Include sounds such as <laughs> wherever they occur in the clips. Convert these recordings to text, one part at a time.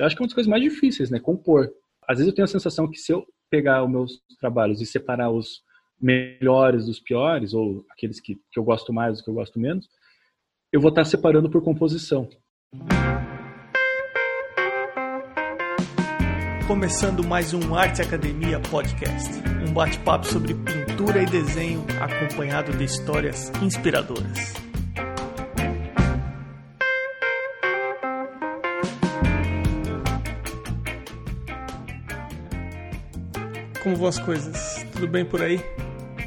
Eu acho que é uma das coisas mais difíceis, né? Compor. Às vezes eu tenho a sensação que se eu pegar os meus trabalhos e separar os melhores dos piores, ou aqueles que, que eu gosto mais, os que eu gosto menos, eu vou estar separando por composição. Começando mais um Arte Academia Podcast, um bate-papo sobre pintura e desenho acompanhado de histórias inspiradoras. Como vão as coisas? Tudo bem por aí?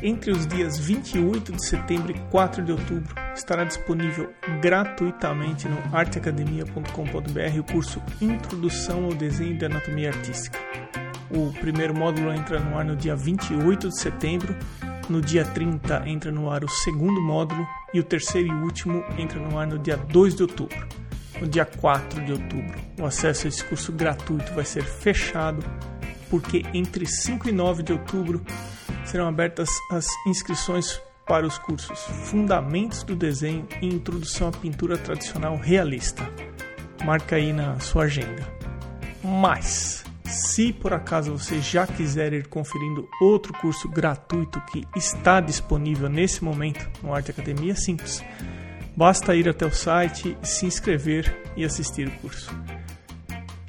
Entre os dias 28 de setembro e 4 de outubro estará disponível gratuitamente no arteacademia.com.br o curso Introdução ao Desenho de Anatomia Artística. O primeiro módulo entra no ar no dia 28 de setembro, no dia 30 entra no ar o segundo módulo e o terceiro e último entra no ar no dia 2 de outubro. No dia 4 de outubro, o acesso a esse curso gratuito vai ser fechado porque entre 5 e 9 de outubro serão abertas as inscrições para os cursos Fundamentos do Desenho e Introdução à Pintura Tradicional Realista. Marca aí na sua agenda. Mas, se por acaso você já quiser ir conferindo outro curso gratuito que está disponível nesse momento no Arte Academia, simples. Basta ir até o site, se inscrever e assistir o curso.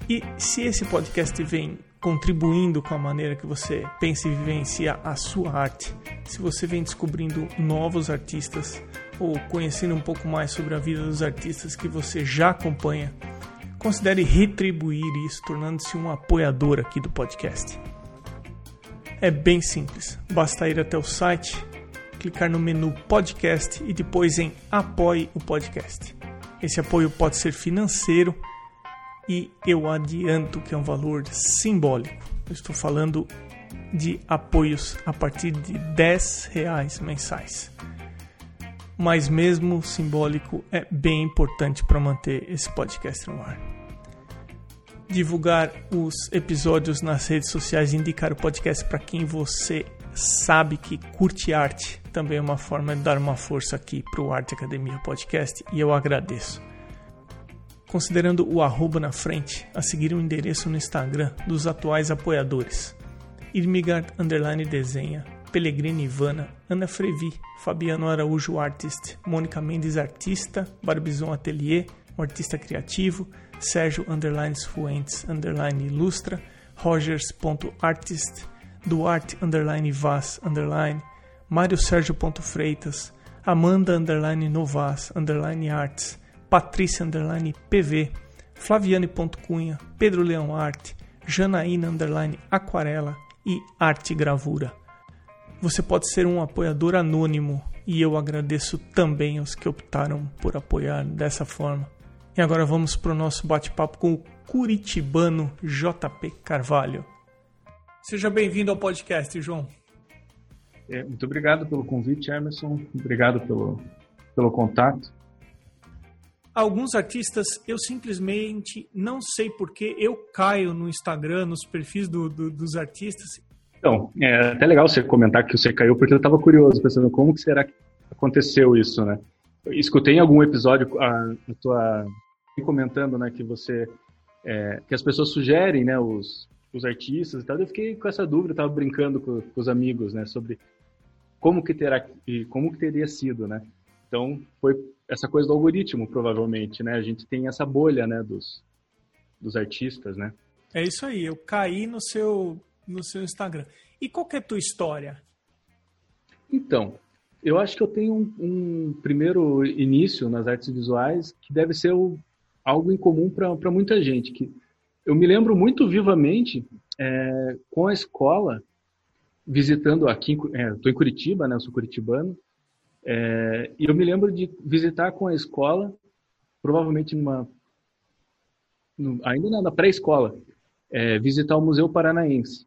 E se esse podcast vem contribuindo com a maneira que você pensa e vivencia a sua arte, se você vem descobrindo novos artistas ou conhecendo um pouco mais sobre a vida dos artistas que você já acompanha, considere retribuir isso tornando-se um apoiador aqui do podcast. É bem simples, basta ir até o site, clicar no menu podcast e depois em apoie o podcast. Esse apoio pode ser financeiro e eu adianto que é um valor simbólico. Eu estou falando de apoios a partir de 10 reais mensais. Mas mesmo simbólico é bem importante para manter esse podcast no ar. Divulgar os episódios nas redes sociais e indicar o podcast para quem você sabe que curte arte também é uma forma de dar uma força aqui para o Arte Academia Podcast e eu agradeço considerando o arroba na frente, a seguir o endereço no Instagram dos atuais apoiadores. Irmigard Underline Desenha, Pellegrini Ivana, Ana Frevi, Fabiano Araújo Artist, Mônica Mendes Artista, Barbizon Atelier, um artista criativo, Sérgio Underline Fuentes Underline Ilustra, Rogers.artist, Duarte Underline Vaz Underline, Mário Sérgio Freitas, Amanda Underline Novas Underline Arts, Patrícia underline PV, Flaviane Cunha, Pedro Leão Arte, Janaína underline Aquarela e Arte Gravura. Você pode ser um apoiador anônimo e eu agradeço também aos que optaram por apoiar dessa forma. E agora vamos para o nosso bate-papo com o curitibano JP Carvalho. Seja bem-vindo ao podcast, João. É, muito obrigado pelo convite, Emerson. Obrigado pelo, pelo contato. Alguns artistas eu simplesmente não sei porque eu caio no Instagram, nos perfis do, do, dos artistas. Então, é até legal você comentar que você caiu, porque eu estava curioso, pensando como que será que aconteceu isso, né? Eu escutei em algum episódio a, a tua comentando, né, que você é, que as pessoas sugerem, né, os, os artistas e tal. Eu fiquei com essa dúvida, estava brincando com, com, os amigos, né, sobre como que terá e como que teria sido, né? Então foi essa coisa do algoritmo, provavelmente, né? A gente tem essa bolha, né, dos, dos artistas, né? É isso aí, eu caí no seu, no seu Instagram. E qual que é a tua história? Então, eu acho que eu tenho um, um primeiro início nas artes visuais que deve ser o, algo incomum para muita gente. Que eu me lembro muito vivamente é, com a escola, visitando aqui, estou é, em Curitiba, né? Eu sou curitibano, é, e eu me lembro de visitar com a escola, provavelmente numa, no, ainda na pré-escola, é, visitar o Museu Paranaense.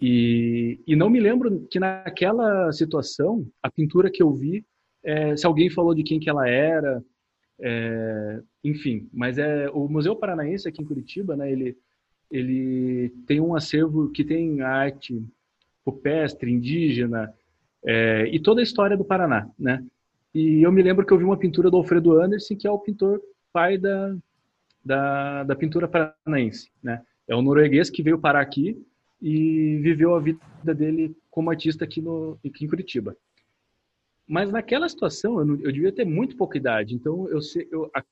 E, e não me lembro que naquela situação, a pintura que eu vi, é, se alguém falou de quem que ela era, é, enfim. Mas é o Museu Paranaense aqui em Curitiba, né? Ele ele tem um acervo que tem arte rupestre, indígena, é, e toda a história do Paraná, né? E eu me lembro que eu vi uma pintura do Alfredo Anderson, que é o pintor pai da, da, da pintura paranaense, né? É um norueguês que veio parar aqui e viveu a vida dele como artista aqui, no, aqui em Curitiba. Mas naquela situação, eu, não, eu devia ter muito pouca idade, então eu sei, eu, a,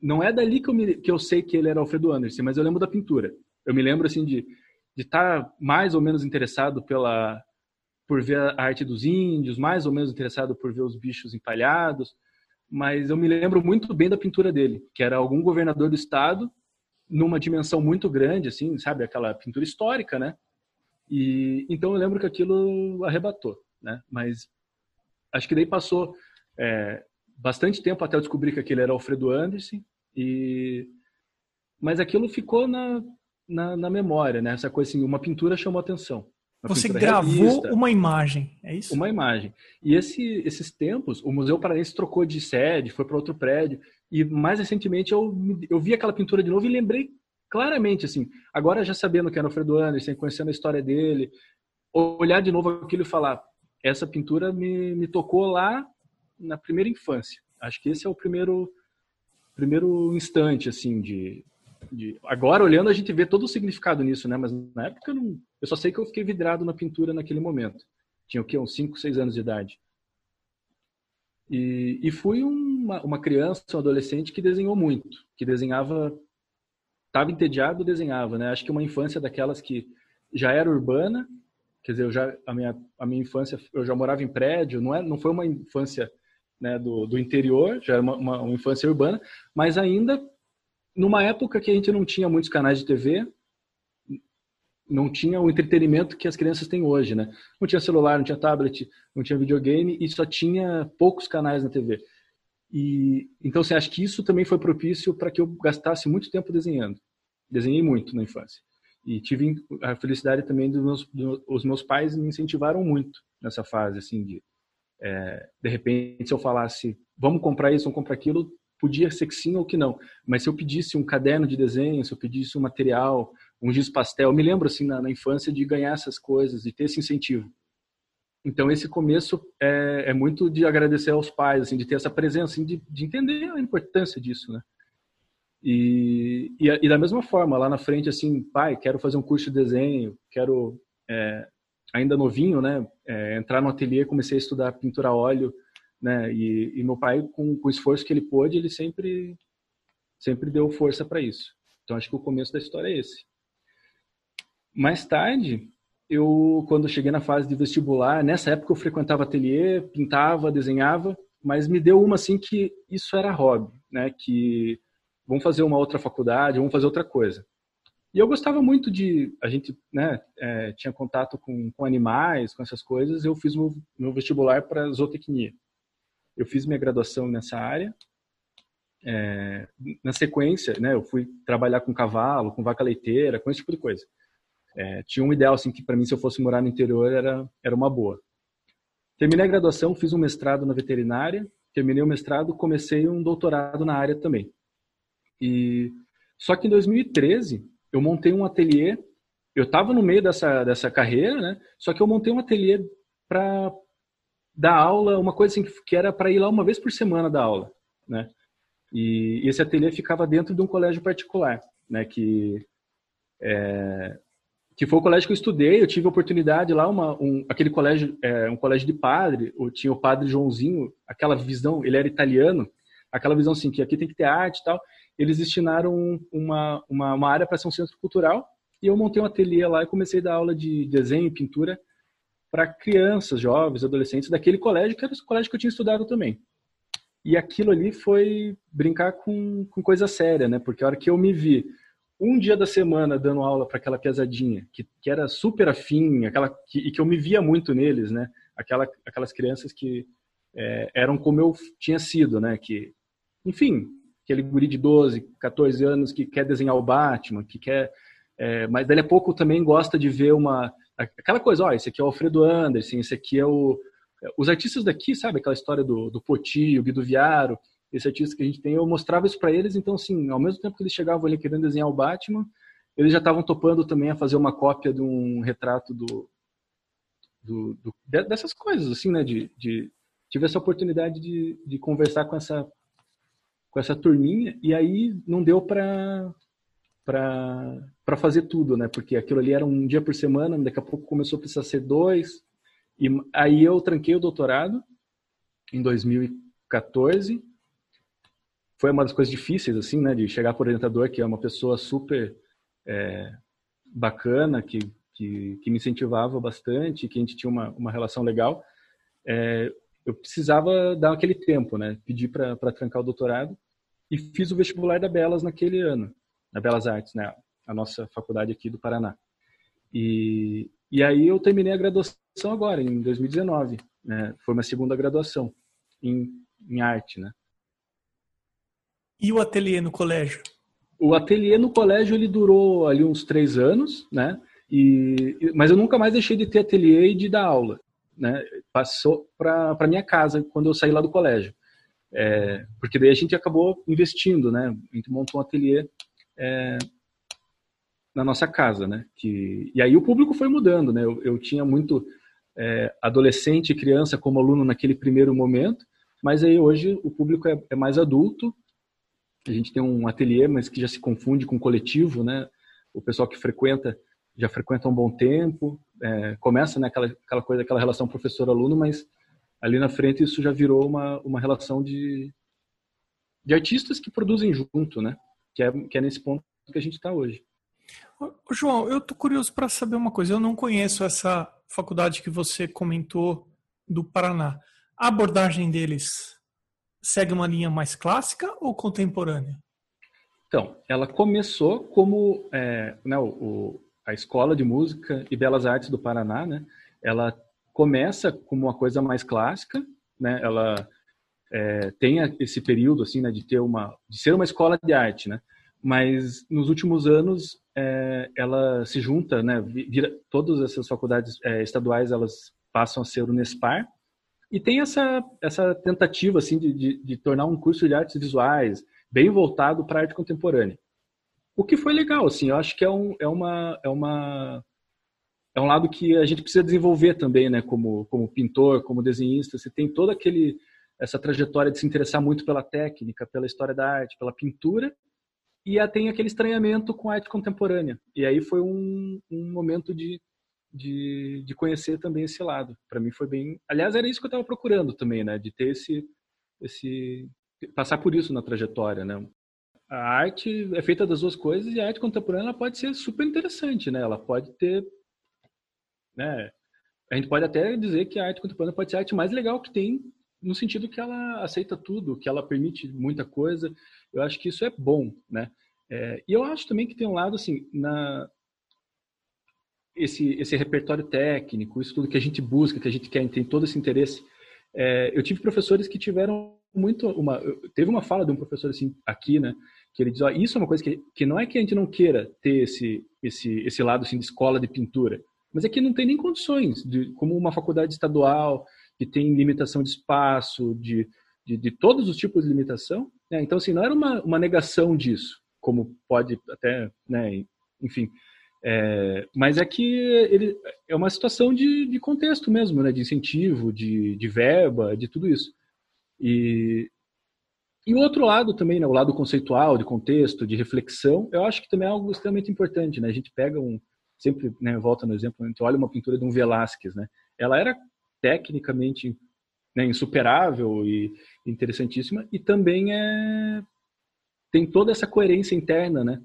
não é dali que eu, me, que eu sei que ele era Alfredo Anderson, mas eu lembro da pintura. Eu me lembro assim de de estar tá mais ou menos interessado pela por ver a arte dos índios, mais ou menos interessado por ver os bichos empalhados, mas eu me lembro muito bem da pintura dele, que era algum governador do estado numa dimensão muito grande, assim, sabe, aquela pintura histórica, né? E então eu lembro que aquilo arrebatou, né? Mas acho que daí passou é, bastante tempo até eu descobrir que aquele era Alfredo Anderson e mas aquilo ficou na, na, na memória, né? Essa coisa assim, uma pintura chamou atenção. Você gravou uma imagem, é isso? Uma imagem. E esse, esses tempos, o Museu Paraense trocou de sede, foi para outro prédio, e mais recentemente eu, eu vi aquela pintura de novo e lembrei claramente, assim, agora já sabendo que era o Alfredo Anderson, conhecendo a história dele, olhar de novo aquilo e falar, essa pintura me, me tocou lá na primeira infância. Acho que esse é o primeiro primeiro instante, assim, de, de, agora olhando a gente vê todo o significado nisso, né? Mas na época eu, não, eu só sei que eu fiquei vidrado na pintura naquele momento. Tinha o quê? Uns 5, 6 anos de idade. E, e fui uma, uma criança, um adolescente que desenhou muito, que desenhava, estava entediado, desenhava, né? Acho que uma infância daquelas que já era urbana, quer dizer, eu já a minha a minha infância eu já morava em prédio, não é, não foi uma infância né, do, do interior, já era uma, uma, uma infância urbana, mas ainda numa época que a gente não tinha muitos canais de TV, não tinha o entretenimento que as crianças têm hoje, né? Não tinha celular, não tinha tablet, não tinha videogame e só tinha poucos canais na TV. E então você acha que isso também foi propício para que eu gastasse muito tempo desenhando. Desenhei muito na infância. E tive a felicidade também dos meus, dos meus pais me incentivaram muito nessa fase assim de é, de repente se eu falasse vamos comprar isso, vamos comprar aquilo, podia ser que sim ou que não. Mas se eu pedisse um caderno de desenho, se eu pedisse um material, um giz pastel, eu me lembro assim na, na infância de ganhar essas coisas, de ter esse incentivo. Então esse começo é, é, muito de agradecer aos pais, assim, de ter essa presença, assim, de, de entender a importância disso, né? E, e, e, da mesma forma, lá na frente, assim, pai, quero fazer um curso de desenho, quero, é, ainda novinho, né, é, entrar no ateliê, comecei a estudar pintura a óleo, né? E, e meu pai, com, com, o esforço que ele pôde, ele sempre, sempre deu força para isso. Então acho que o começo da história é esse. Mais tarde, eu quando cheguei na fase de vestibular, nessa época eu frequentava ateliê, pintava, desenhava, mas me deu uma assim que isso era hobby, né? Que vamos fazer uma outra faculdade, vamos fazer outra coisa. E eu gostava muito de. A gente né, é, tinha contato com, com animais, com essas coisas. Eu fiz meu, meu vestibular para zootecnia eu fiz minha graduação nessa área. É, na sequência, né, eu fui trabalhar com cavalo, com vaca leiteira, com esse tipo de coisa. É, tinha um ideal assim que para mim se eu fosse morar no interior era era uma boa. Terminei a graduação, fiz um mestrado na veterinária, terminei o mestrado, comecei um doutorado na área também. E só que em 2013 eu montei um ateliê. Eu estava no meio dessa dessa carreira, né? Só que eu montei um ateliê para dar aula, uma coisa assim que era para ir lá uma vez por semana dar aula, né? E esse ateliê ficava dentro de um colégio particular, né? Que é, que foi o colégio que eu estudei. Eu tive a oportunidade lá, uma, um, aquele colégio, é, um colégio de padre. Eu tinha o padre Joãozinho, aquela visão. Ele era italiano, aquela visão assim que aqui tem que ter arte e tal. Eles destinaram uma uma, uma área para ser um centro cultural e eu montei um ateliê lá e comecei a dar aula de desenho e pintura para crianças, jovens, adolescentes daquele colégio, que era o colégio que eu tinha estudado também. E aquilo ali foi brincar com, com coisa séria, né? Porque a hora que eu me vi um dia da semana dando aula para aquela pesadinha, que, que era super afim, aquela que, e que eu me via muito neles, né? Aquela, aquelas crianças que é, eram como eu tinha sido, né? Que, enfim, aquele guri de 12, 14 anos que quer desenhar o Batman, que quer... É, mas dali a pouco também gosta de ver uma aquela coisa, ó, esse aqui é o Alfredo Anderson, esse aqui é o... Os artistas daqui, sabe, aquela história do, do Poti, o Guido Viaro, esse artista que a gente tem, eu mostrava isso para eles, então, assim, ao mesmo tempo que eles chegavam ali querendo desenhar o Batman, eles já estavam topando também a fazer uma cópia de um retrato do, do, do dessas coisas, assim, né, de, de tive essa oportunidade de, de conversar com essa com essa turminha e aí não deu para para fazer tudo, né? Porque aquilo ali era um dia por semana, daqui a pouco começou a precisar ser dois. E aí eu tranquei o doutorado em 2014. Foi uma das coisas difíceis, assim, né? De chegar para o orientador, que é uma pessoa super é, bacana, que, que, que, me incentivava bastante, que a gente tinha uma, uma relação legal. É, eu precisava dar aquele tempo, né? Pedi para trancar o doutorado e fiz o vestibular da Belas naquele ano na Belas Artes, né? A nossa faculdade aqui do Paraná. E, e aí eu terminei a graduação agora, em 2019. Né? Foi uma segunda graduação em, em arte, né? E o ateliê no colégio? O ateliê no colégio ele durou ali uns três anos, né? E, mas eu nunca mais deixei de ter ateliê e de dar aula, né? Passou para minha casa quando eu saí lá do colégio, é, porque daí a gente acabou investindo, né? A gente montou um ateliê é, na nossa casa, né? Que, e aí o público foi mudando, né? Eu, eu tinha muito é, adolescente e criança como aluno naquele primeiro momento, mas aí hoje o público é, é mais adulto. A gente tem um ateliê, mas que já se confunde com coletivo, né? O pessoal que frequenta já frequenta um bom tempo, é, começa né, aquela, aquela coisa, aquela relação professor-aluno, mas ali na frente isso já virou uma, uma relação de, de artistas que produzem junto, né? Que é, que é nesse ponto que a gente está hoje. João, eu tô curioso para saber uma coisa. Eu não conheço essa faculdade que você comentou do Paraná. A abordagem deles segue uma linha mais clássica ou contemporânea? Então, ela começou como é, né, o, a Escola de Música e Belas Artes do Paraná, né? Ela começa como uma coisa mais clássica, né? Ela é, tenha esse período assim, né, de ter uma, de ser uma escola de arte, né? Mas nos últimos anos é, ela se junta, né? Vira, todas essas faculdades é, estaduais elas passam a ser o Nespar e tem essa essa tentativa assim de, de, de tornar um curso de artes visuais bem voltado para arte contemporânea. O que foi legal, assim, eu acho que é, um, é uma é uma é um lado que a gente precisa desenvolver também, né? Como como pintor, como desenhista, você tem todo aquele essa trajetória de se interessar muito pela técnica, pela história da arte, pela pintura, e tem aquele estranhamento com a arte contemporânea. E aí foi um, um momento de, de, de, conhecer também esse lado. Para mim foi bem. Aliás, era isso que eu estava procurando também, né? De ter esse, esse. passar por isso na trajetória, né? A arte é feita das duas coisas e a arte contemporânea pode ser super interessante, né? Ela pode ter. Né? A gente pode até dizer que a arte contemporânea pode ser a arte mais legal que tem no sentido que ela aceita tudo, que ela permite muita coisa. Eu acho que isso é bom, né? É, e eu acho também que tem um lado assim na esse esse repertório técnico, isso tudo que a gente busca, que a gente quer, tem todo esse interesse. É, eu tive professores que tiveram muito uma teve uma fala de um professor assim aqui, né? Que ele diz, ó, isso é uma coisa que, que não é que a gente não queira ter esse esse esse lado assim de escola de pintura, mas é que não tem nem condições de como uma faculdade estadual que tem limitação de espaço, de, de, de todos os tipos de limitação. Né? Então, assim, não era uma, uma negação disso, como pode até, né, enfim. É, mas é que ele é uma situação de, de contexto mesmo, né, de incentivo, de, de verba, de tudo isso. E, e o outro lado também, né, o lado conceitual, de contexto, de reflexão, eu acho que também é algo extremamente importante. Né? A gente pega um, sempre né, volta no exemplo, a gente olha uma pintura de um Velázquez, né? ela era tecnicamente né, insuperável e interessantíssima, e também é, tem toda essa coerência interna, né?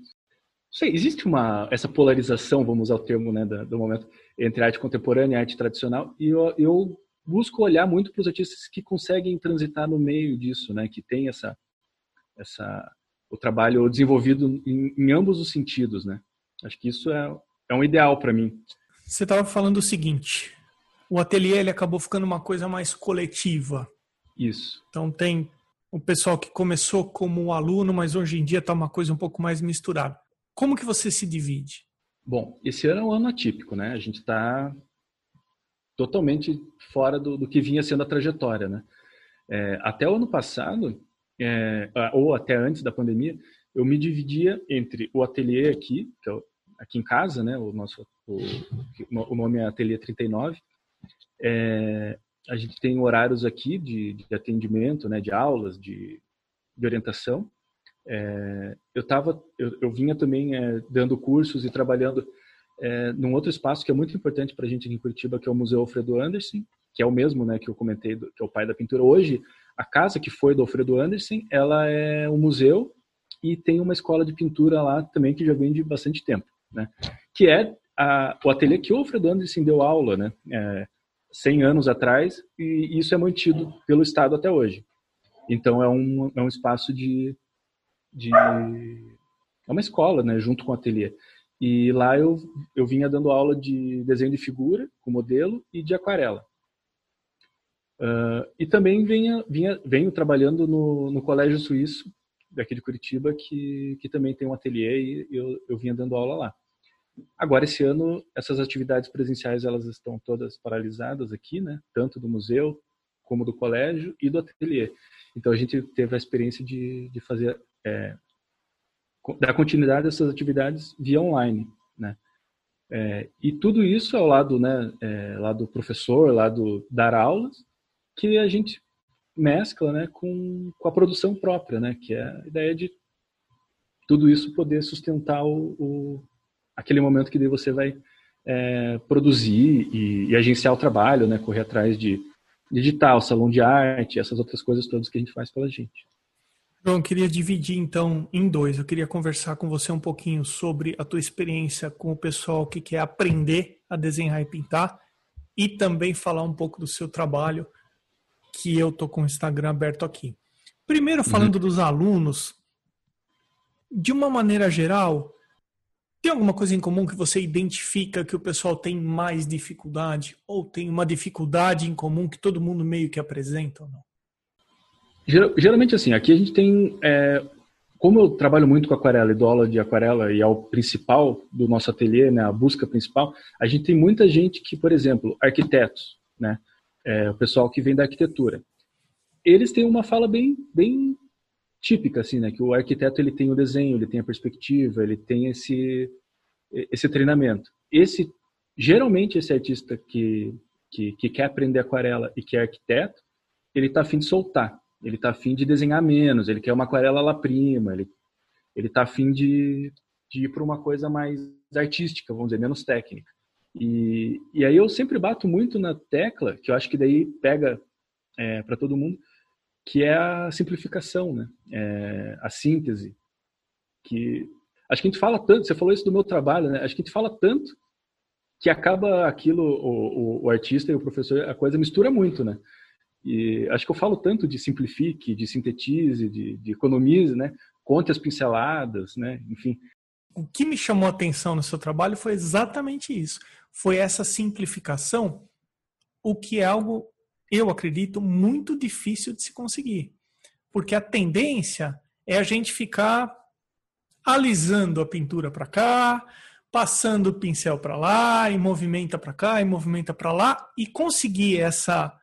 Sei, existe uma essa polarização, vamos usar o termo né, do, do momento, entre arte contemporânea e arte tradicional, e eu, eu busco olhar muito para os artistas que conseguem transitar no meio disso, né? Que tem essa essa o trabalho desenvolvido em, em ambos os sentidos, né? Acho que isso é, é um ideal para mim. Você estava falando o seguinte: o ateliê ele acabou ficando uma coisa mais coletiva. Isso. Então tem o pessoal que começou como aluno, mas hoje em dia está uma coisa um pouco mais misturada. Como que você se divide? Bom, esse ano é um ano atípico, né? A gente está totalmente fora do, do, que vinha sendo a trajetória, né? É, até o ano passado, é, ou até antes da pandemia, eu me dividia entre o ateliê aqui, que é aqui em casa, né? O nosso o, o nome é Ateliê 39, é, a gente tem horários aqui de, de, atendimento, né, de aulas, de de orientação. É, eu tava, eu, eu vinha também é, dando cursos e trabalhando é, num outro espaço que é muito importante para a gente aqui em Curitiba, que é o Museu Alfredo Anderson, que é o mesmo, né, que eu comentei, do, que é o pai da pintura. Hoje, a casa que foi do Alfredo Anderson, ela é um museu e tem uma escola de pintura lá também que já vem de bastante tempo, né? Que é a, o ateliê que o Alfredo Anderson deu aula, né? É, 100 anos atrás e isso é mantido pelo Estado até hoje. Então é um, é um espaço de, de é uma escola, né, junto com o ateliê. E lá eu, eu vinha dando aula de desenho de figura com modelo e de aquarela. Uh, e também vinha, vinha, venho trabalhando no, no Colégio Suíço, daqui de Curitiba, que, que também tem um ateliê e eu, eu vinha dando aula lá. Agora, esse ano, essas atividades presenciais elas estão todas paralisadas aqui, né? tanto do museu, como do colégio e do ateliê. Então, a gente teve a experiência de, de fazer, é, dar continuidade a essas atividades via online. Né? É, e tudo isso ao lado, né, é, do professor, lá do dar aulas, que a gente mescla né, com, com a produção própria, né, que é a ideia de tudo isso poder sustentar o aquele momento que daí você vai é, produzir e, e, agenciar o trabalho, né, correr atrás de, edital, salão de arte, essas outras coisas todas que a gente faz pela gente. João, eu queria dividir então em dois. Eu queria conversar com você um pouquinho sobre a tua experiência com o pessoal que quer aprender a desenhar e pintar e também falar um pouco do seu trabalho que eu tô com o Instagram aberto aqui. Primeiro, falando uhum. dos alunos, de uma maneira geral, tem alguma coisa em comum que você identifica que o pessoal tem mais dificuldade? Ou tem uma dificuldade em comum que todo mundo meio que apresenta ou não? Geralmente, assim, aqui a gente tem. É, como eu trabalho muito com aquarela e dou aula de aquarela e é o principal do nosso ateliê, né, a busca principal, a gente tem muita gente que, por exemplo, arquitetos, né? é, o pessoal que vem da arquitetura. Eles têm uma fala bem, bem típica, assim, né? Que o arquiteto ele tem o desenho, ele tem a perspectiva, ele tem esse esse treinamento. Esse geralmente esse artista que que, que quer aprender aquarela e que é arquiteto, ele está afim de soltar, ele está afim de desenhar menos, ele quer uma aquarela lá prima, ele ele está afim de, de ir para uma coisa mais artística, vamos dizer, menos técnica. E, e aí eu sempre bato muito na tecla, que eu acho que daí pega é, para todo mundo, que é a simplificação, né? É, a síntese. Que acho que a gente fala tanto, você falou isso do meu trabalho, né? Acho que a gente fala tanto que acaba aquilo, o, o, o artista e o professor, a coisa mistura muito, né? E acho que eu falo tanto de simplifique, de sintetize, de, de economize, né? Conte as pinceladas, né? Enfim. O que me chamou a atenção no seu trabalho foi exatamente isso foi essa simplificação, o que é algo, eu acredito, muito difícil de se conseguir. Porque a tendência é a gente ficar alisando a pintura para cá, passando o pincel para lá, e movimenta para cá, e movimenta para lá, e conseguir essa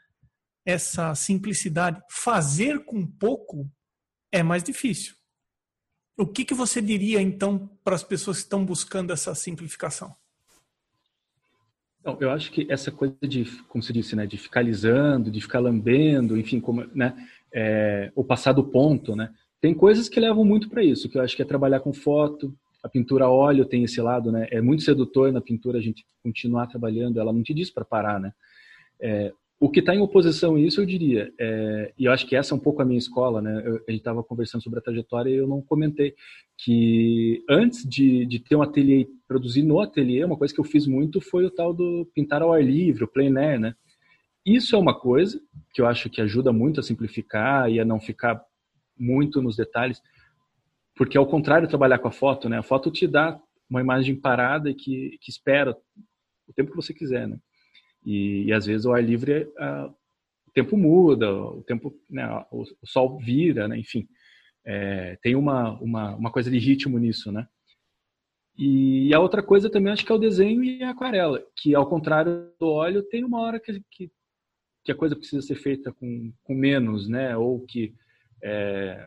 essa simplicidade, fazer com pouco é mais difícil. O que, que você diria então para as pessoas que estão buscando essa simplificação? Eu acho que essa coisa de, como se disse, né, de ficar alisando, de ficar lambendo, enfim, como, né, é, o passar do ponto, né, tem coisas que levam muito para isso, que eu acho que é trabalhar com foto, a pintura a óleo tem esse lado, né, é muito sedutor na pintura a gente continuar trabalhando, ela não te diz para parar, né, é, o que está em oposição a isso, eu diria, é, e eu acho que essa é um pouco a minha escola, né? Eu, a gente estava conversando sobre a trajetória e eu não comentei que antes de, de ter um ateliê, produzir no ateliê, uma coisa que eu fiz muito foi o tal do pintar ao ar livre, o plein air, né? Isso é uma coisa que eu acho que ajuda muito a simplificar e a não ficar muito nos detalhes, porque ao contrário trabalhar com a foto, né? A foto te dá uma imagem parada que, que espera o tempo que você quiser, né? E, e às vezes o ar livre, o tempo muda, o tempo, né, o, o, sol vira, né, enfim. É, tem uma, uma, uma coisa de ritmo nisso, né? E a outra coisa também acho que é o desenho e a aquarela, que ao contrário do óleo, tem uma hora que, que, que a coisa precisa ser feita com, com menos, né? Ou que, é,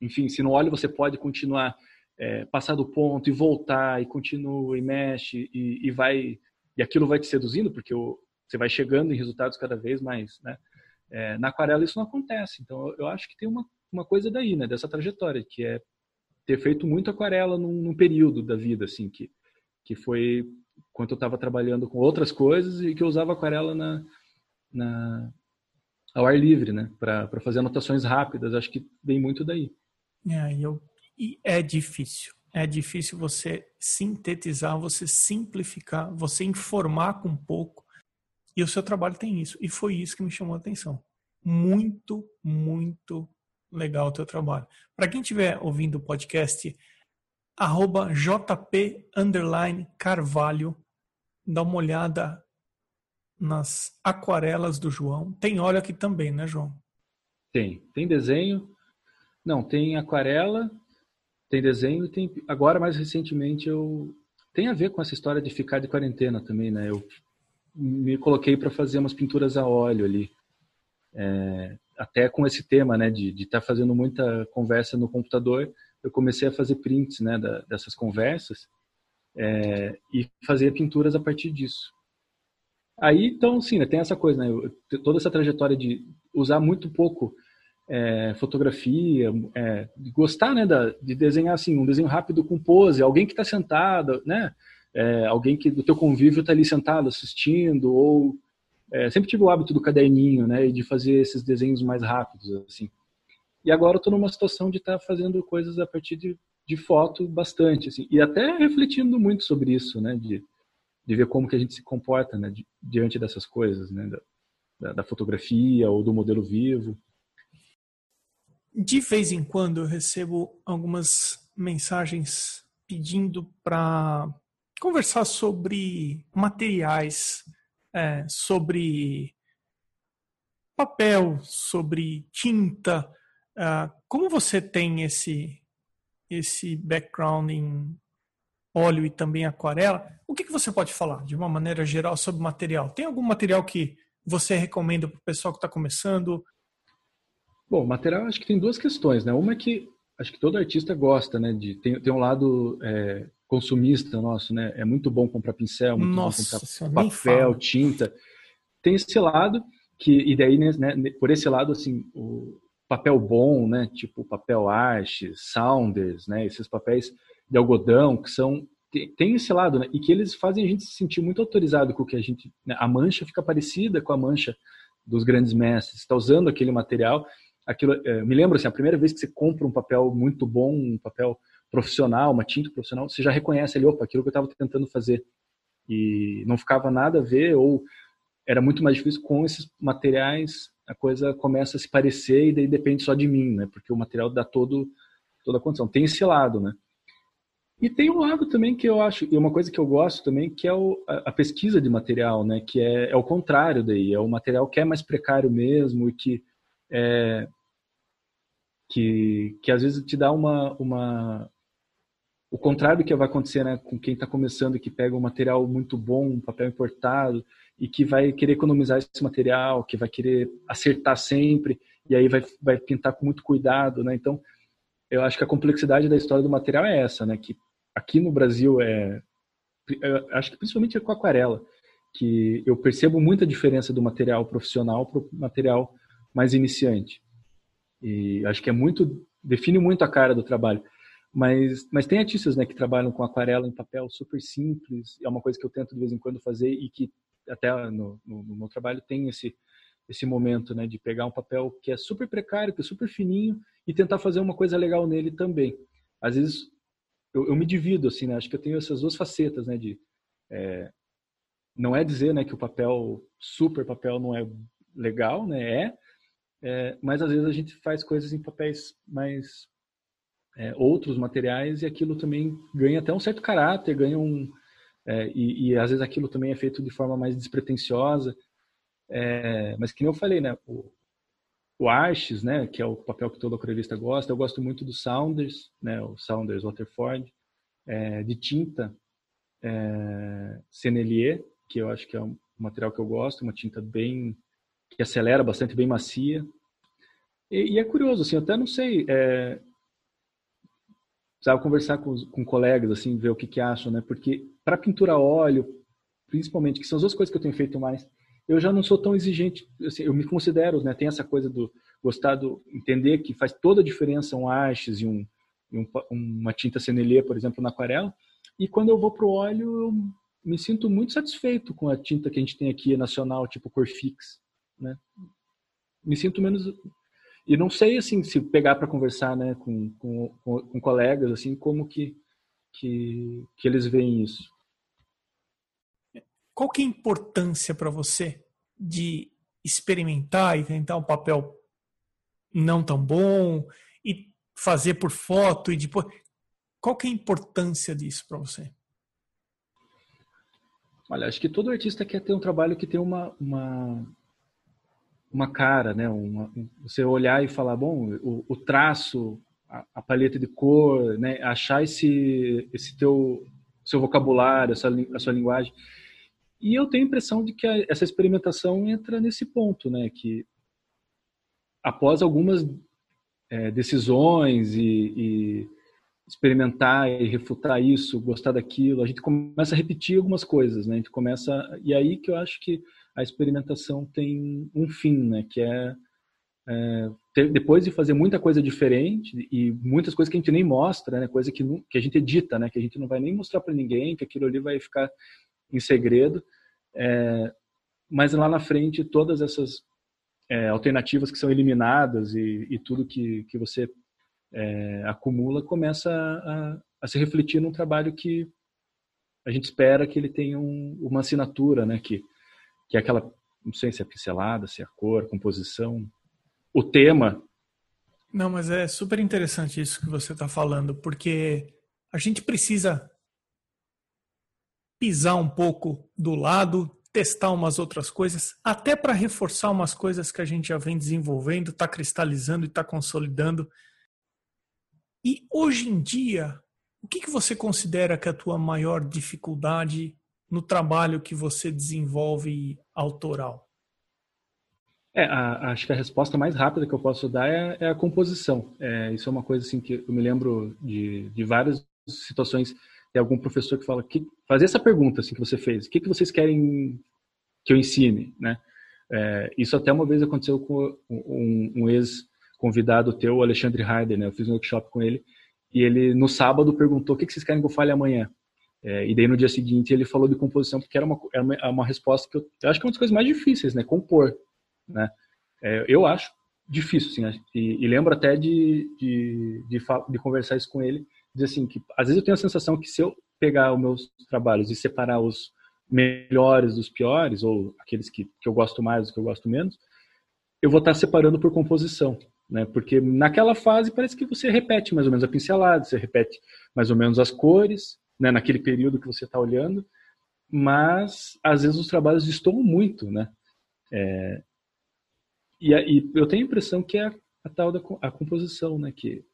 enfim, se no óleo você pode continuar é, passar do ponto e voltar e continua e mexe e, e vai e aquilo vai te seduzindo porque o, você vai chegando em resultados cada vez mais, né? É, na aquarela isso não acontece. Então eu, acho que tem uma, uma coisa daí, né? Dessa trajetória, que é ter feito muito aquarela num, num período da vida, assim, que, que foi quando eu estava trabalhando com outras coisas e que eu usava aquarela na, na ao ar livre, né? Para fazer anotações rápidas. Acho que vem muito daí. É, eu, e é difícil. É difícil você sintetizar, você simplificar, você informar com pouco. E o seu trabalho tem isso. E foi isso que me chamou a atenção. Muito, muito legal o teu trabalho. Para quem estiver ouvindo o podcast, arroba jp Carvalho, dá uma olhada nas aquarelas do João. Tem óleo aqui também, né, João? Tem. Tem desenho. Não, tem aquarela, tem desenho e tem. Agora, mais recentemente, eu. Tem a ver com essa história de ficar de quarentena também, né? Eu me coloquei para fazer umas pinturas a óleo ali. É, até com esse tema, né, de estar tá fazendo muita conversa no computador, eu comecei a fazer prints, né, da, dessas conversas é, e fazer pinturas a partir disso. Aí, então, sim, né, tem essa coisa, né, eu, toda essa trajetória de usar muito pouco é, fotografia, é, gostar, né, da, de desenhar assim, um desenho rápido com pose, alguém que está sentado, né, é, alguém que do teu convívio está ali sentado assistindo ou é, sempre tive o hábito do caderninho, né, e de fazer esses desenhos mais rápidos, assim. E agora eu estou numa situação de estar tá fazendo coisas a partir de, de foto bastante, assim, e até refletindo muito sobre isso, né, de, de ver como que a gente se comporta, né, di, diante dessas coisas, né, da, da, fotografia ou do modelo vivo. De vez em quando eu recebo algumas mensagens pedindo para conversar sobre materiais é, sobre papel, sobre tinta. Uh, como você tem esse esse background em óleo e também aquarela, o que, que você pode falar de uma maneira geral sobre material? Tem algum material que você recomenda para o pessoal que está começando? Bom, material acho que tem duas questões, né? Uma é que acho que todo artista gosta, né? De tem, tem um lado é, consumista nosso, né? É muito bom comprar pincel, muito Nossa, bom comprar papel, tinta. Tem esse lado que e daí né, né, por esse lado assim o papel bom, né? Tipo papel arte, Saunders, né? Esses papéis de algodão que são tem esse lado, né? E que eles fazem a gente se sentir muito autorizado com o que a gente. Né? A mancha fica parecida com a mancha dos grandes mestres. Está usando aquele material. Aquilo, é, me lembro assim, a primeira vez que você compra um papel muito bom, um papel profissional, uma tinta profissional, você já reconhece ali, opa, aquilo que eu estava tentando fazer. E não ficava nada a ver, ou era muito mais difícil com esses materiais, a coisa começa a se parecer e daí depende só de mim, né? Porque o material dá todo, toda a condição. Tem esse lado, né? E tem um lado também que eu acho, e uma coisa que eu gosto também, que é o, a, a, pesquisa de material, né? Que é, é o contrário daí, é o material que é mais precário mesmo e que é, que, que às vezes te dá uma, uma, o contrário que vai acontecer né, com quem está começando que pega um material muito bom, um papel importado, e que vai querer economizar esse material, que vai querer acertar sempre, e aí vai, vai pintar com muito cuidado. Né? Então, eu acho que a complexidade da história do material é essa, né? que aqui no Brasil é. acho que principalmente é com aquarela, que eu percebo muita diferença do material profissional para o material mais iniciante. E acho que é muito. define muito a cara do trabalho. Mas, mas tem artistas né, que trabalham com aquarela em papel super simples, é uma coisa que eu tento de vez em quando fazer e que até no, no, no meu trabalho tem esse, esse momento né, de pegar um papel que é super precário, que é super fininho e tentar fazer uma coisa legal nele também. Às vezes eu, eu me divido, assim, né, acho que eu tenho essas duas facetas, né, de é, não é dizer né, que o papel, super papel não é legal, né, é, é, mas às vezes a gente faz coisas em papéis mais é, outros materiais e aquilo também ganha até um certo caráter, ganha um é, e, e, às vezes aquilo também é feito de forma mais despretensiosa. É, mas que nem eu falei, né? O, o Arches, né? Que é o papel que todo aquarelista gosta. Eu gosto muito do Saunders, né? O Saunders Waterford, é, de tinta é, Sennelier, que eu acho que é um material que eu gosto, uma tinta bem que acelera bastante, bem macia. E, e é curioso, assim, eu até não sei. É, precisava conversar com, com colegas, assim, ver o que, que acham, né? Porque para pintura a óleo, principalmente, que são as duas coisas que eu tenho feito mais, eu já não sou tão exigente, assim, eu me considero, né? Tem essa coisa do gostar do, entender que faz toda a diferença um arches e um, um, uma tinta Sennelier, por exemplo, na aquarela. E quando eu vou para o óleo, eu me sinto muito satisfeito com a tinta que a gente tem aqui nacional, tipo Corfix, né? Me sinto menos e não sei assim se pegar para conversar, né, com, com, com, colegas assim, como que, que que eles veem isso. Qual que é a importância para você de experimentar e tentar um papel não tão bom e fazer por foto e depois qual que é a importância disso para você? Olha, acho que todo artista quer ter um trabalho que tem uma, uma, uma cara, né? Uma, você olhar e falar, bom, o, o traço, a, a, paleta de cor, né? Achar esse, esse teu seu vocabulário, essa, a sua linguagem. E eu tenho a impressão de que a, essa experimentação entra nesse ponto, né? Que após algumas é, decisões e, e experimentar e refutar isso, gostar daquilo, a gente começa a repetir algumas coisas, né? A gente começa e aí que eu acho que a experimentação tem um fim, né? Que é, é ter, depois de fazer muita coisa diferente e muitas coisas que a gente nem mostra, né? Coisa que, não, que a gente edita, né? Que a gente não vai nem mostrar para ninguém, que aquilo ali vai ficar em segredo. É, mas lá na frente todas essas é, alternativas que são eliminadas e, e tudo que, que você é, acumula começa a, a, se refletir num trabalho que a gente espera que ele tenha um, uma assinatura, né? Que, que é aquela, não sei se é pincelada, se é a cor, composição, o tema. Não, mas é super interessante isso que você está falando, porque a gente precisa pisar um pouco do lado, testar umas outras coisas, até para reforçar umas coisas que a gente já vem desenvolvendo, está cristalizando e está consolidando. E hoje em dia, o que, que você considera que é a tua maior dificuldade no trabalho que você desenvolve autoral? É, a, acho que a resposta mais rápida que eu posso dar é, é a composição. É, isso é uma coisa assim que eu me lembro de, de várias situações. Tem algum professor que fala que fazer essa pergunta assim que você fez. O que, que vocês querem que eu ensine, né? É, isso até uma vez aconteceu com um, um ex convidado teu, Alexandre Heider, né? Eu fiz um workshop com ele e ele no sábado perguntou o que vocês querem que eu fale amanhã. É, e daí no dia seguinte ele falou de composição porque era uma, era uma, é uma resposta que eu, eu, acho que é uma das coisas mais difíceis, né? Compor, né? É, eu acho difícil, assim, e, e lembro até de, de, de, de, conversar isso com ele, dizer assim, que às vezes eu tenho a sensação que se eu pegar os meus trabalhos e separar os melhores dos piores, ou aqueles que, que eu gosto mais, os que eu gosto menos, eu vou estar separando por composição né? Porque naquela fase parece que você repete mais ou menos a pincelada, você repete mais ou menos as cores, né? Naquele período que você está olhando, mas às vezes os trabalhos estão muito, né? É, e, e, eu tenho a impressão que é a, a tal da a composição, né? Que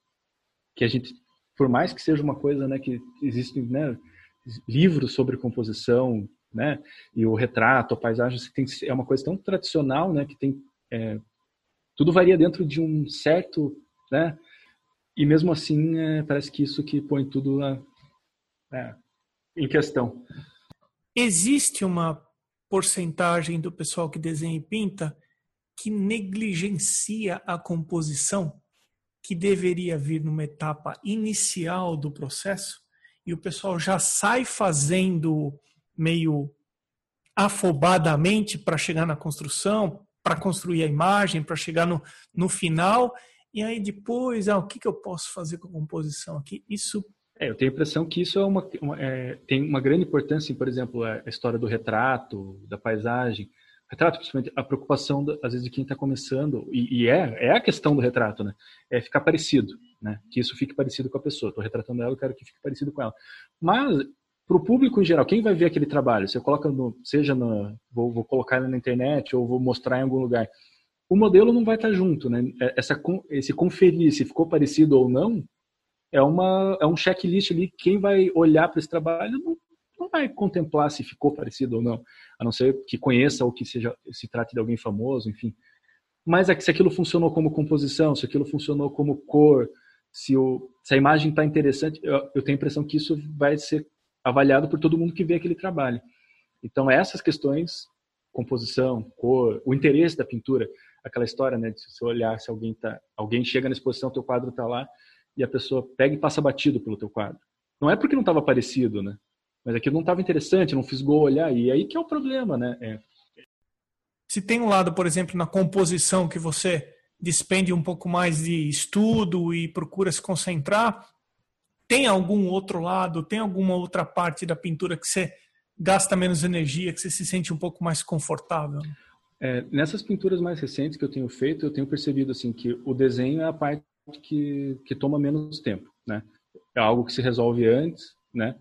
que a gente, por mais que seja uma coisa, né? Que existem, né? Livros sobre composição, né? E o retrato, a paisagem, tem, é uma coisa tão tradicional, né? Que tem é, tudo varia dentro de um certo, né? E mesmo assim, é, parece que isso que põe tudo é, em questão. Existe uma porcentagem do pessoal que desenha e pinta que negligencia a composição que deveria vir numa etapa inicial do processo e o pessoal já sai fazendo meio afobadamente para chegar na construção, para construir a imagem, para chegar no, no final, e aí depois, ah, o que, que eu posso fazer com a composição aqui? Isso. É, eu tenho a impressão que isso é uma, uma é, tem uma grande importância, por exemplo, a história do retrato, da paisagem. Retrato, principalmente, a preocupação, às vezes, de quem está começando, e, e, é, é a questão do retrato, né? É ficar parecido, né? Que isso fique parecido com a pessoa. Estou retratando ela, eu quero que fique parecido com ela. Mas para o público em geral, quem vai ver aquele trabalho? Você coloca no, seja no, vou, vou colocar na internet ou vou mostrar em algum lugar. O modelo não vai estar junto, né? É, essa, esse conferir se ficou parecido ou não é uma é um checklist ali. Quem vai olhar para esse trabalho não, não vai contemplar se ficou parecido ou não, a não ser que conheça ou que seja se trate de alguém famoso, enfim. Mas é que se aquilo funcionou como composição, se aquilo funcionou como cor, se, o, se a imagem está interessante, eu, eu tenho a impressão que isso vai ser avaliado por todo mundo que vê aquele trabalho. Então, essas questões, composição, cor, o interesse da pintura, aquela história, né? De se olhar se alguém tá, alguém chega na exposição, teu quadro está lá e a pessoa pega e passa batido pelo teu quadro. Não é porque não estava parecido, né? Mas aquilo não estava interessante, não fisgou olhar e aí que é o problema, né? É. Se tem um lado, por exemplo, na composição que você despende um pouco mais de estudo e procura se concentrar, tem algum outro lado, tem alguma outra parte da pintura que você gasta menos energia, que você se sente um pouco mais confortável? É, nessas pinturas mais recentes que eu tenho feito, eu tenho percebido assim que o desenho é a parte que, que toma menos tempo, né? É algo que se resolve antes, né?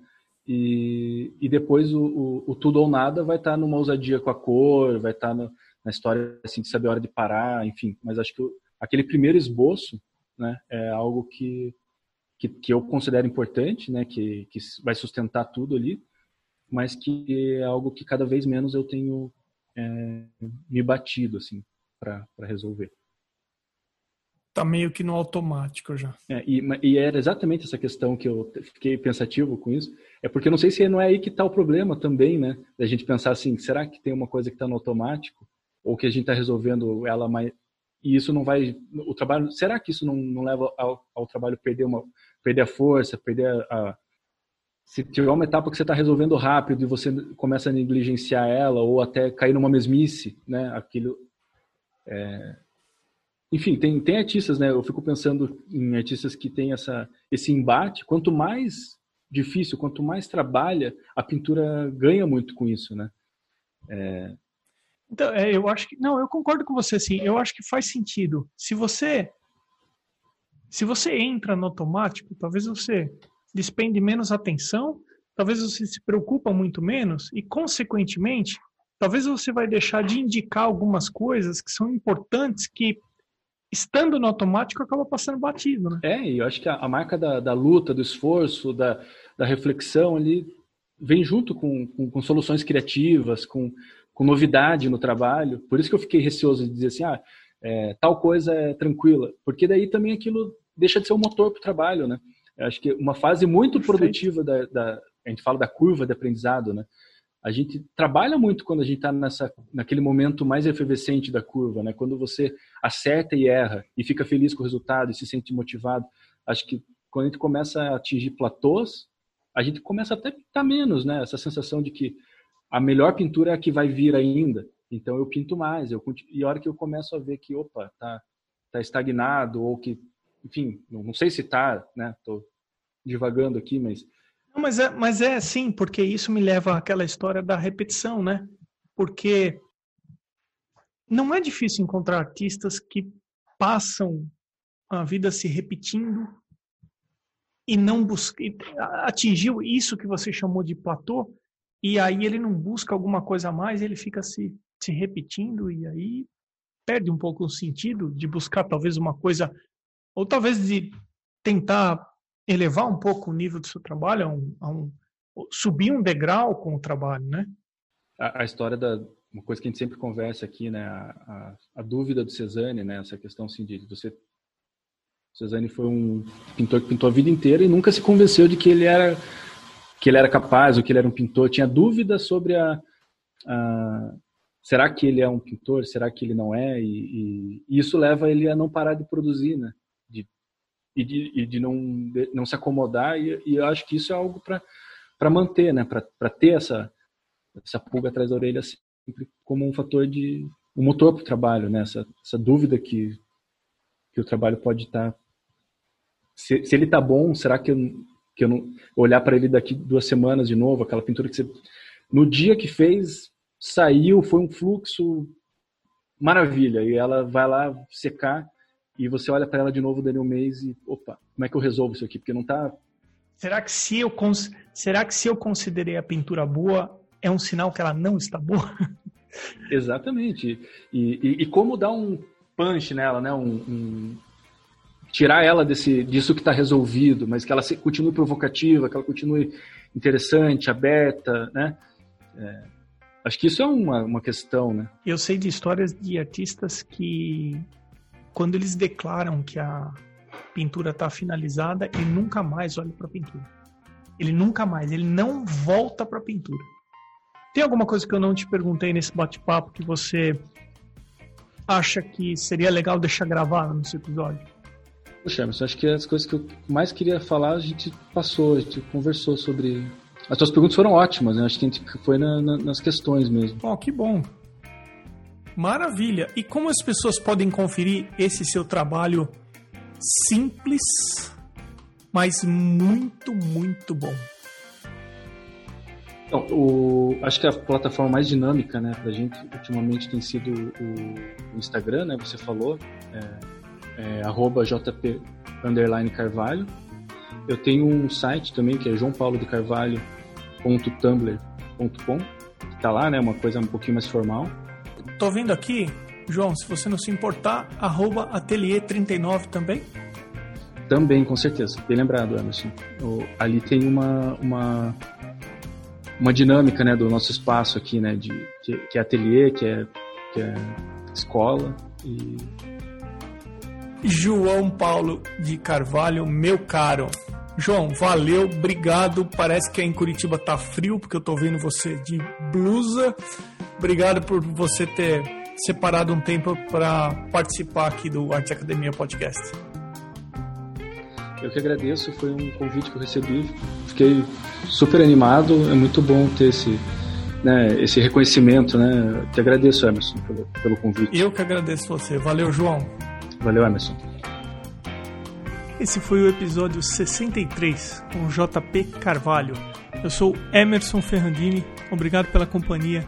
E, e depois o, o, o tudo ou nada vai estar tá numa ousadia com a cor, vai estar tá na história assim de saber a hora de parar, enfim. Mas acho que aquele primeiro esboço, né, é algo que, que, que eu considero importante, né, que, que vai sustentar tudo ali, mas que é algo que cada vez menos eu tenho é, me batido assim para resolver. Tá meio que no automático já. É, e, e, era exatamente essa questão que eu fiquei pensativo com isso. É porque não sei se não é aí que está o problema também, né? Da gente pensar assim, será que tem uma coisa que está no automático ou que a gente está resolvendo ela mais e isso não vai o trabalho será que isso não, não leva ao, ao trabalho perder uma perder a força perder a, a se tiver uma etapa que você está resolvendo rápido e você começa a negligenciar ela ou até cair numa mesmice, né? Aquilo, é... enfim, tem, tem artistas, né? Eu fico pensando em artistas que têm essa, esse embate. Quanto mais difícil, quanto mais trabalha, a pintura ganha muito com isso, né? É... Então, é, eu acho que não, eu concordo com você, sim. Eu acho que faz sentido. Se você se você entra no automático, talvez você despende menos atenção, talvez você se preocupa muito menos e, consequentemente, talvez você vai deixar de indicar algumas coisas que são importantes que estando no automático acaba passando batido, né? É, e eu acho que a, a marca da, da, luta, do esforço, da, da reflexão ali vem junto com, com, com, soluções criativas, com, com novidade no trabalho. Por isso que eu fiquei receoso de dizer assim, ah, é, tal coisa é tranquila, porque daí também aquilo deixa de ser um motor para o trabalho, né? Eu acho que uma fase muito produtiva da, da, a gente fala da curva de aprendizado, né? A gente trabalha muito quando a gente está naquele momento mais efervescente da curva, né? Quando você acerta e erra e fica feliz com o resultado e se sente motivado. Acho que quando a gente começa a atingir platôs, a gente começa até a pintar menos, né? Essa sensação de que a melhor pintura é a que vai vir ainda. Então eu pinto mais, eu e a hora que eu começo a ver que opa, tá tá estagnado ou que enfim, não sei se tá, né? Tô divagando aqui, mas mas é, mas é sim, porque isso me leva àquela história da repetição, né? Porque não é difícil encontrar artistas que passam a vida se repetindo e não busca atingiu isso que você chamou de platô e aí ele não busca alguma coisa a mais, ele fica se se repetindo e aí perde um pouco o sentido de buscar talvez uma coisa ou talvez de tentar elevar um pouco o nível do seu trabalho, a um, a um, subir um degrau com o trabalho, né? A, a, história da uma coisa que a gente sempre conversa aqui, né? A, a, a dúvida do Cezanne, né? Essa questão assim de você Cezanne foi um pintor que pintou a vida inteira e nunca se convenceu de que ele era que ele era capaz ou que ele era um pintor. Tinha dúvida sobre a, a será que ele é um pintor? Será que ele não é? E, e, e isso leva ele a não parar de produzir, né? E de, e de não, de, não se acomodar, e, e, eu acho que isso é algo para manter, né? para ter essa, essa pulga atrás da orelha sempre como um fator de. um motor para o trabalho, né? essa, essa dúvida que, que o trabalho pode estar. Tá, se, se ele está bom, será que eu, que eu não. olhar para ele daqui duas semanas de novo, aquela pintura que você. no dia que fez, saiu, foi um fluxo maravilha, e ela vai lá secar e você olha para ela de novo dali um mês e, opa, como é que eu resolvo isso aqui? Porque não está Será que se eu cons... será que se eu considerei a pintura boa é um sinal que ela não está boa? <laughs> Exatamente. E, e, e como dar um punch nela, né? Um, um... tirar ela desse disso que está resolvido, mas que ela continue provocativa, que ela continue interessante, aberta, né? É... Acho que isso é uma, uma questão, né? Eu sei de histórias de artistas que quando eles declaram que a pintura está finalizada, ele nunca mais olha para a pintura. Ele nunca mais, ele não volta para a pintura. Tem alguma coisa que eu não te perguntei nesse bate-papo que você acha que seria legal deixar gravado nesse episódio? Poxa, Emerson, acho que as coisas que eu mais queria falar a gente passou, a gente conversou sobre. As suas perguntas foram ótimas, né? Acho que a gente foi na, na, nas questões mesmo. Oh, que bom. Maravilha. E como as pessoas podem conferir esse seu trabalho simples, mas muito, muito bom? Então, o, acho que a plataforma mais dinâmica, né, pra gente ultimamente tem sido o, o Instagram, né? Você falou, é, é, jp carvalho. Eu tenho um site também que é joaopaulodecarvalho.tumblr.com, que tá lá, né, uma coisa um pouquinho mais formal. Tô vendo aqui, João, se você não se importar, arroba ateliê39 também? Também, com certeza. Bem lembrado, Emerson. O, ali tem uma, uma uma dinâmica né, do nosso espaço aqui, né, de, que, que é ateliê, que é, que é escola e... João Paulo de Carvalho, meu caro. João, valeu, obrigado. Parece que em Curitiba tá frio, porque eu tô vendo você de blusa. Obrigado por você ter separado um tempo para participar aqui do Arte Academia Podcast. Eu que agradeço, foi um convite que eu recebi. Fiquei super animado, é muito bom ter esse, né, esse reconhecimento, né? Te agradeço, Emerson, pelo, pelo convite. Eu que agradeço você. Valeu, João. Valeu, Emerson. Esse foi o episódio 63 com JP Carvalho. Eu sou Emerson Ferrandini, obrigado pela companhia